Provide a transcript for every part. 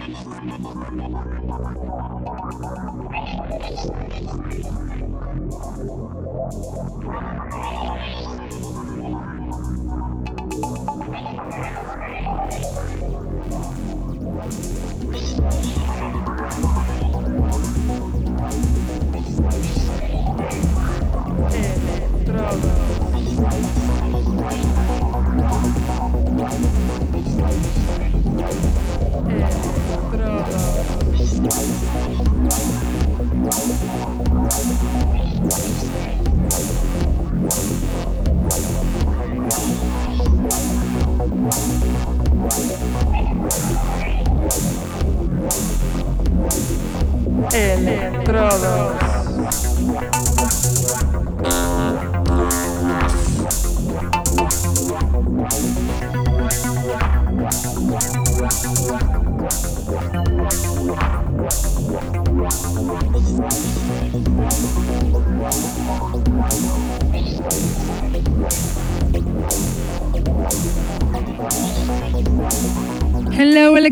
Estrada. Electrodos.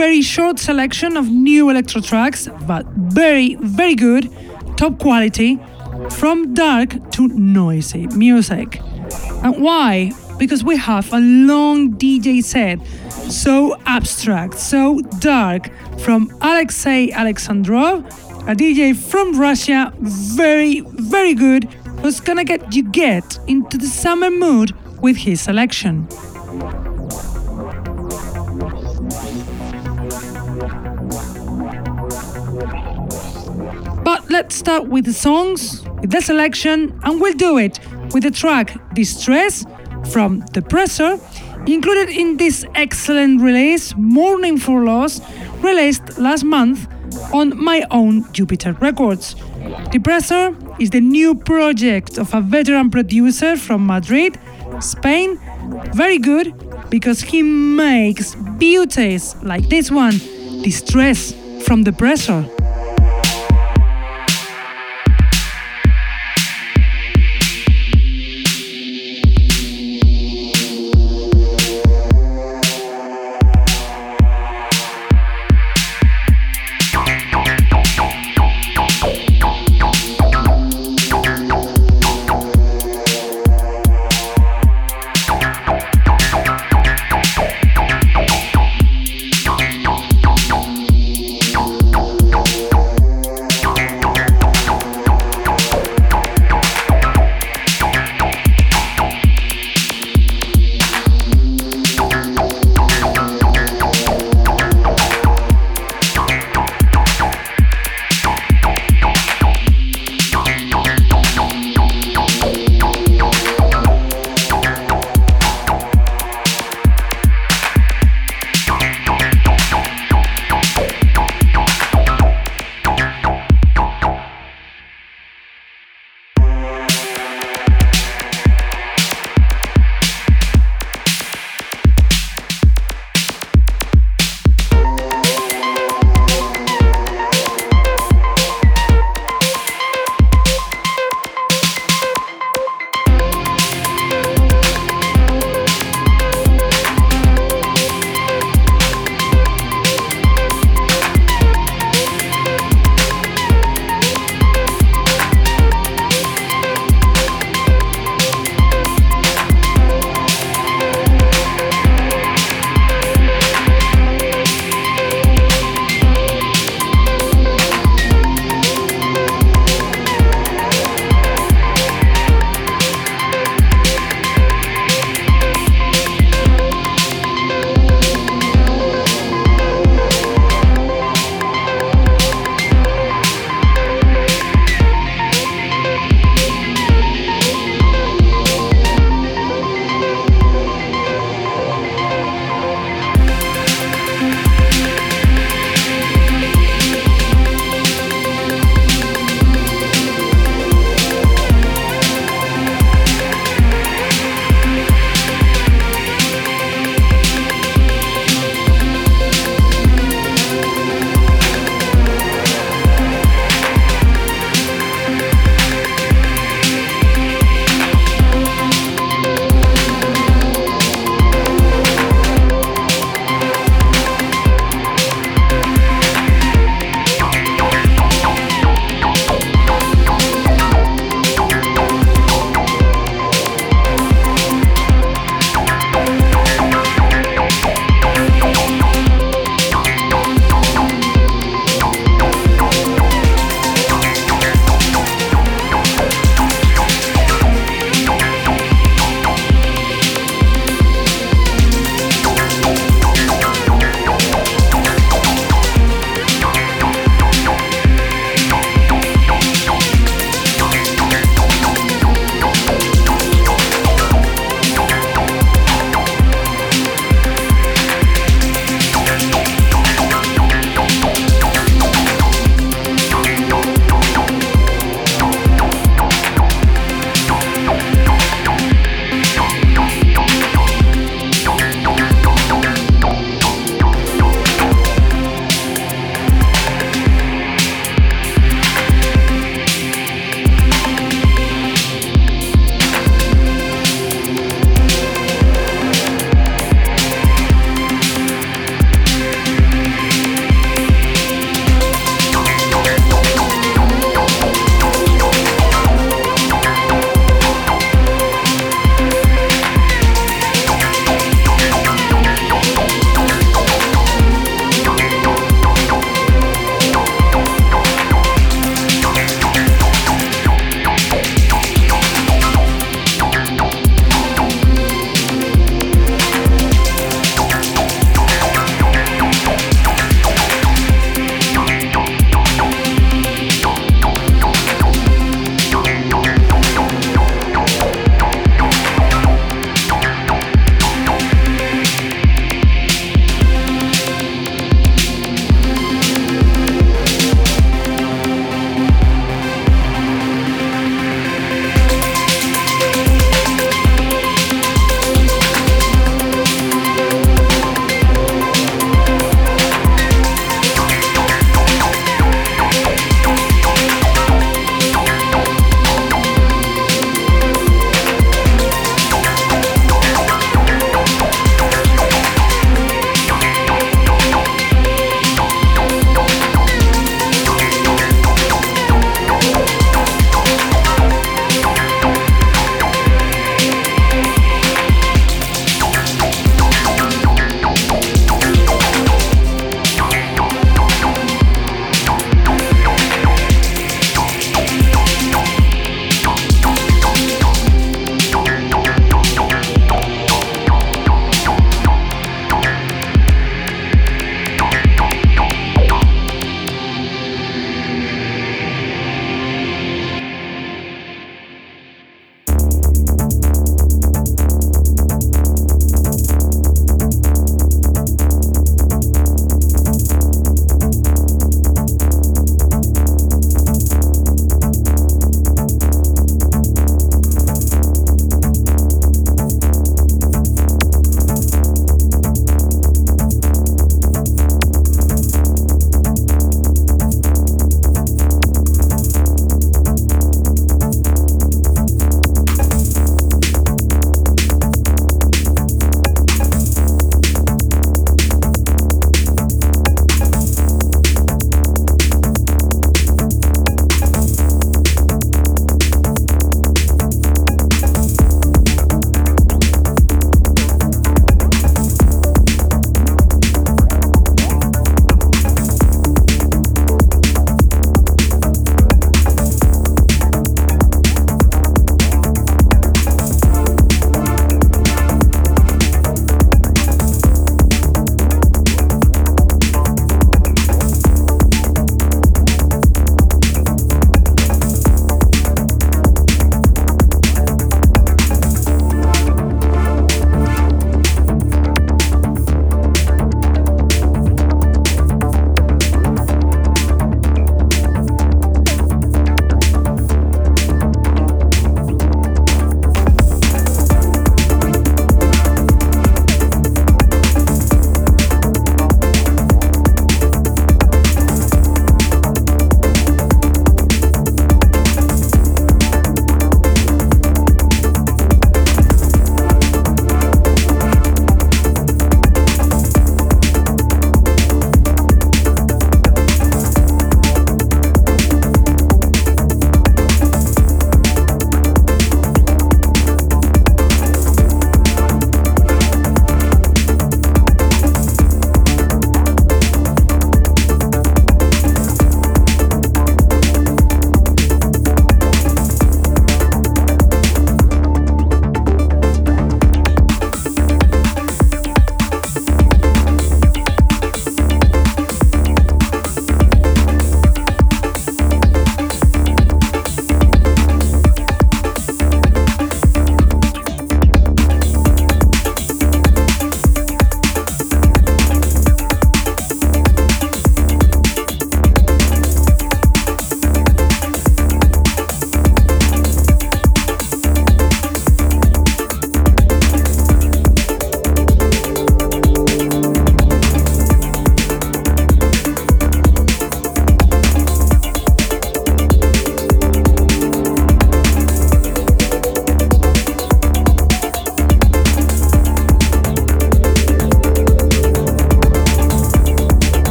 Very short selection of new electro tracks, but very, very good, top quality, from dark to noisy music. And why? Because we have a long DJ set, so abstract, so dark, from Alexei Alexandrov, a DJ from Russia, very, very good, who's gonna get you get into the summer mood with his selection. Let's start with the songs, with the selection, and we'll do it with the track Distress from Depressor, included in this excellent release, Mourning for Loss, released last month on my own Jupiter Records. Depressor is the new project of a veteran producer from Madrid, Spain. Very good because he makes beauties like this one, Distress from Depressor.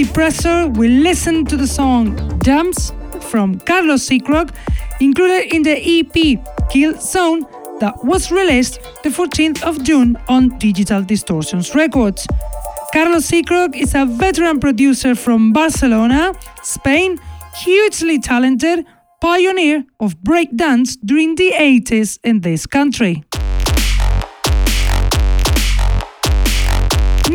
Depressor, we listen to the song Jumps from Carlos Seacrock, included in the EP Kill Zone that was released the 14th of June on Digital Distortions Records. Carlos Seacrock is a veteran producer from Barcelona, Spain, hugely talented, pioneer of breakdance during the 80s in this country.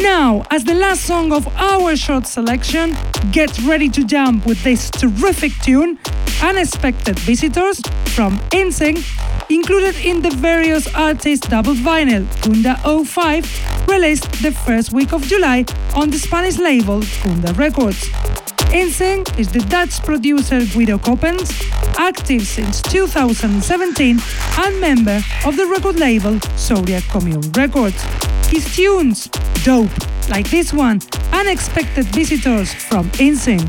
Now, as the last song of our short selection, get ready to jump with this terrific tune, Unexpected Visitors from InSync, included in the various artists double vinyl Kunda 05, released the first week of July on the Spanish label Kunda Records. InSync is the Dutch producer Guido Coppens, active since 2017 and member of the record label Zodiak Commune Records. His tunes, dope, like this one, Unexpected Visitors from InSync.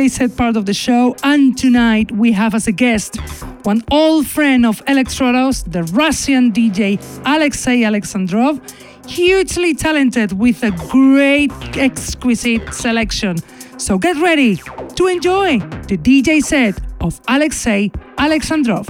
DJ set part of the show, and tonight we have as a guest one old friend of Electrodos, the Russian DJ Alexei Alexandrov, hugely talented with a great, exquisite selection. So get ready to enjoy the DJ set of Alexei Alexandrov.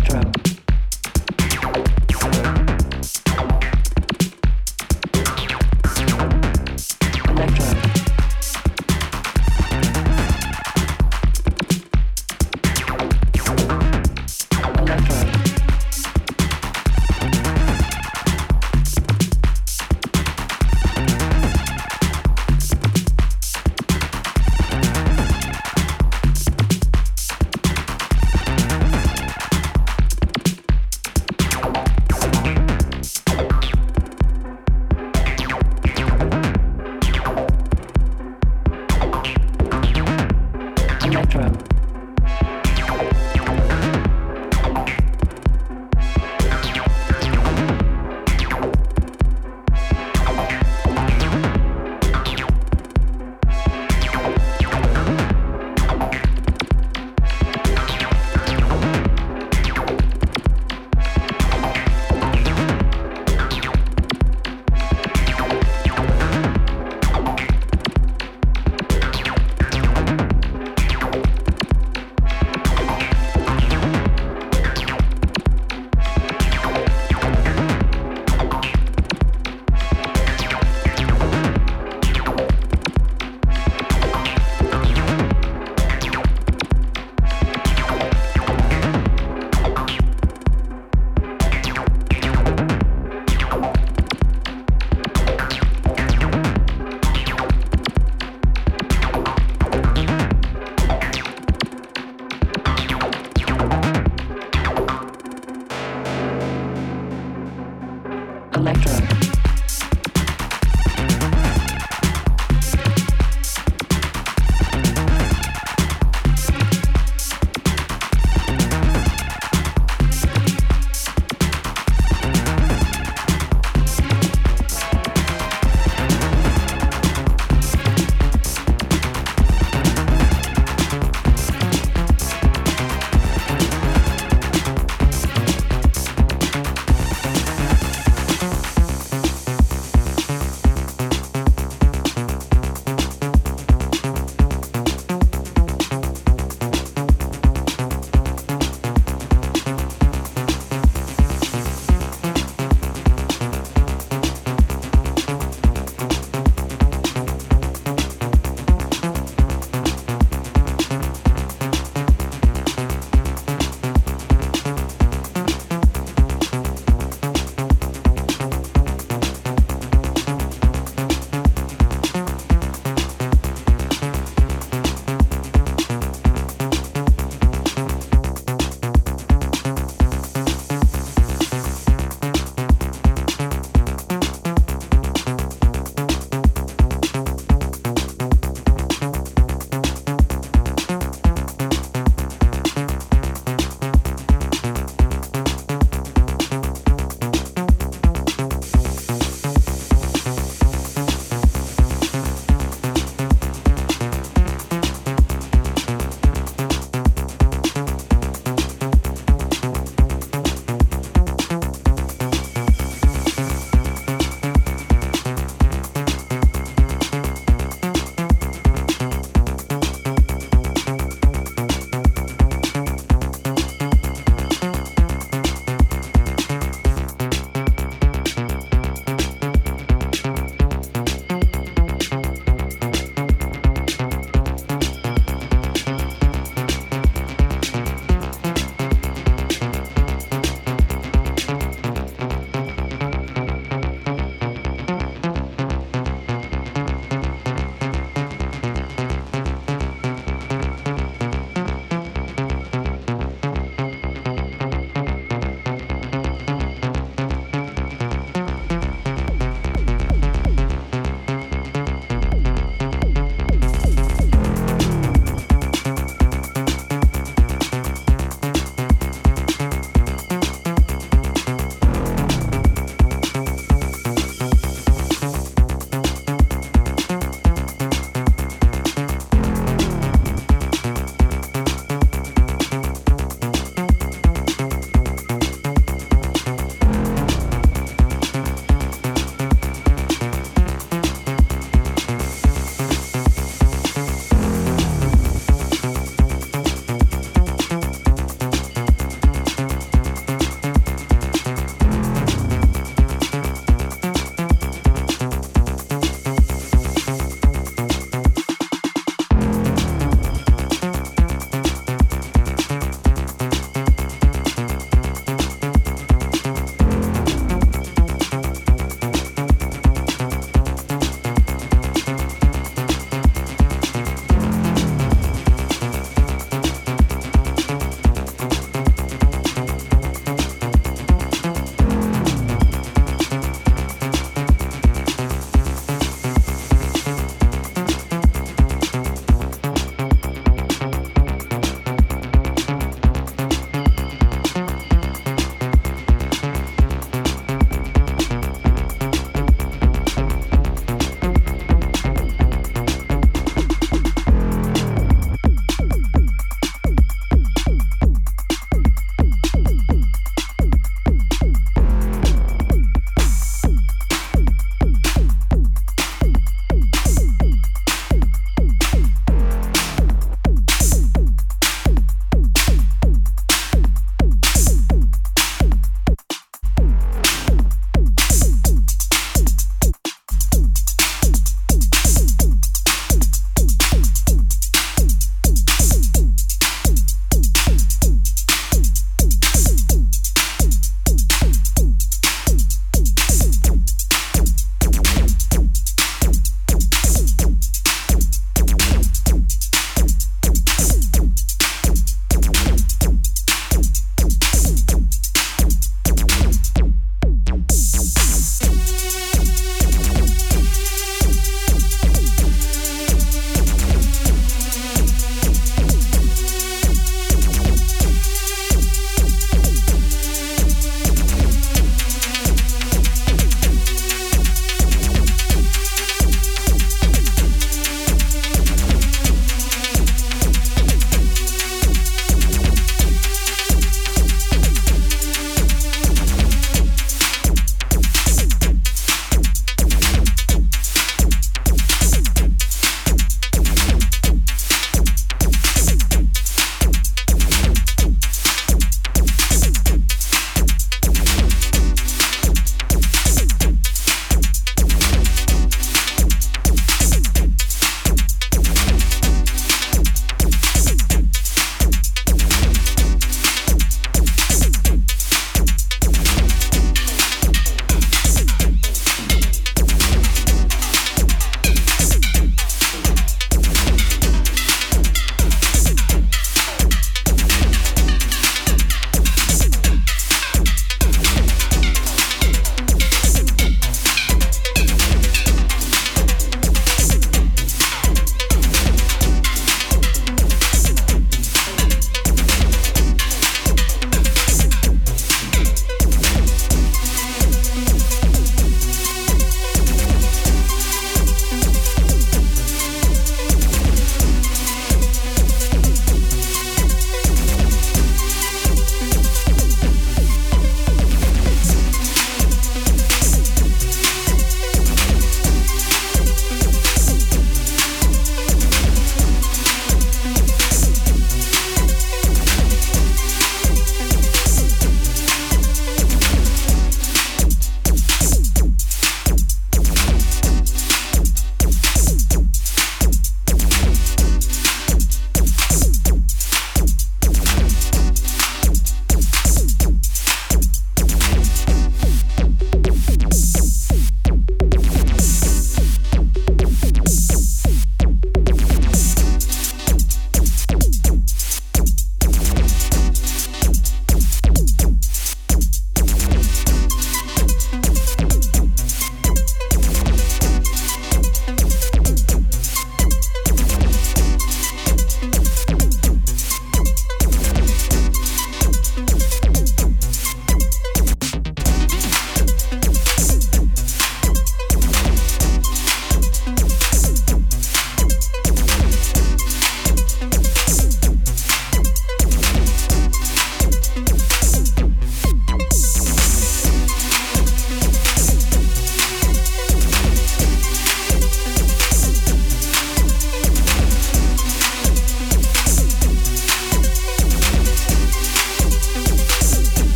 backdrop.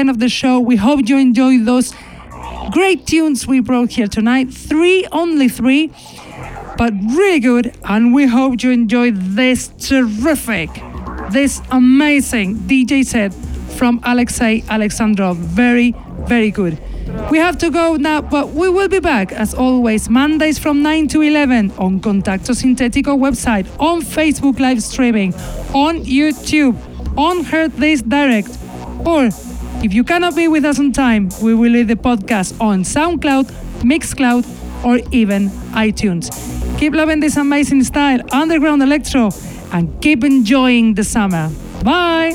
End of the show. We hope you enjoyed those great tunes we brought here tonight. Three, only three, but really good. And we hope you enjoyed this terrific, this amazing DJ set from Alexei Alexandrov. Very, very good. We have to go now, but we will be back as always Mondays from 9 to 11 on Contacto Sintetico website, on Facebook live streaming, on YouTube, on Heard This Direct, or if you cannot be with us on time, we will leave the podcast on SoundCloud, Mixcloud, or even iTunes. Keep loving this amazing style, underground electro, and keep enjoying the summer. Bye!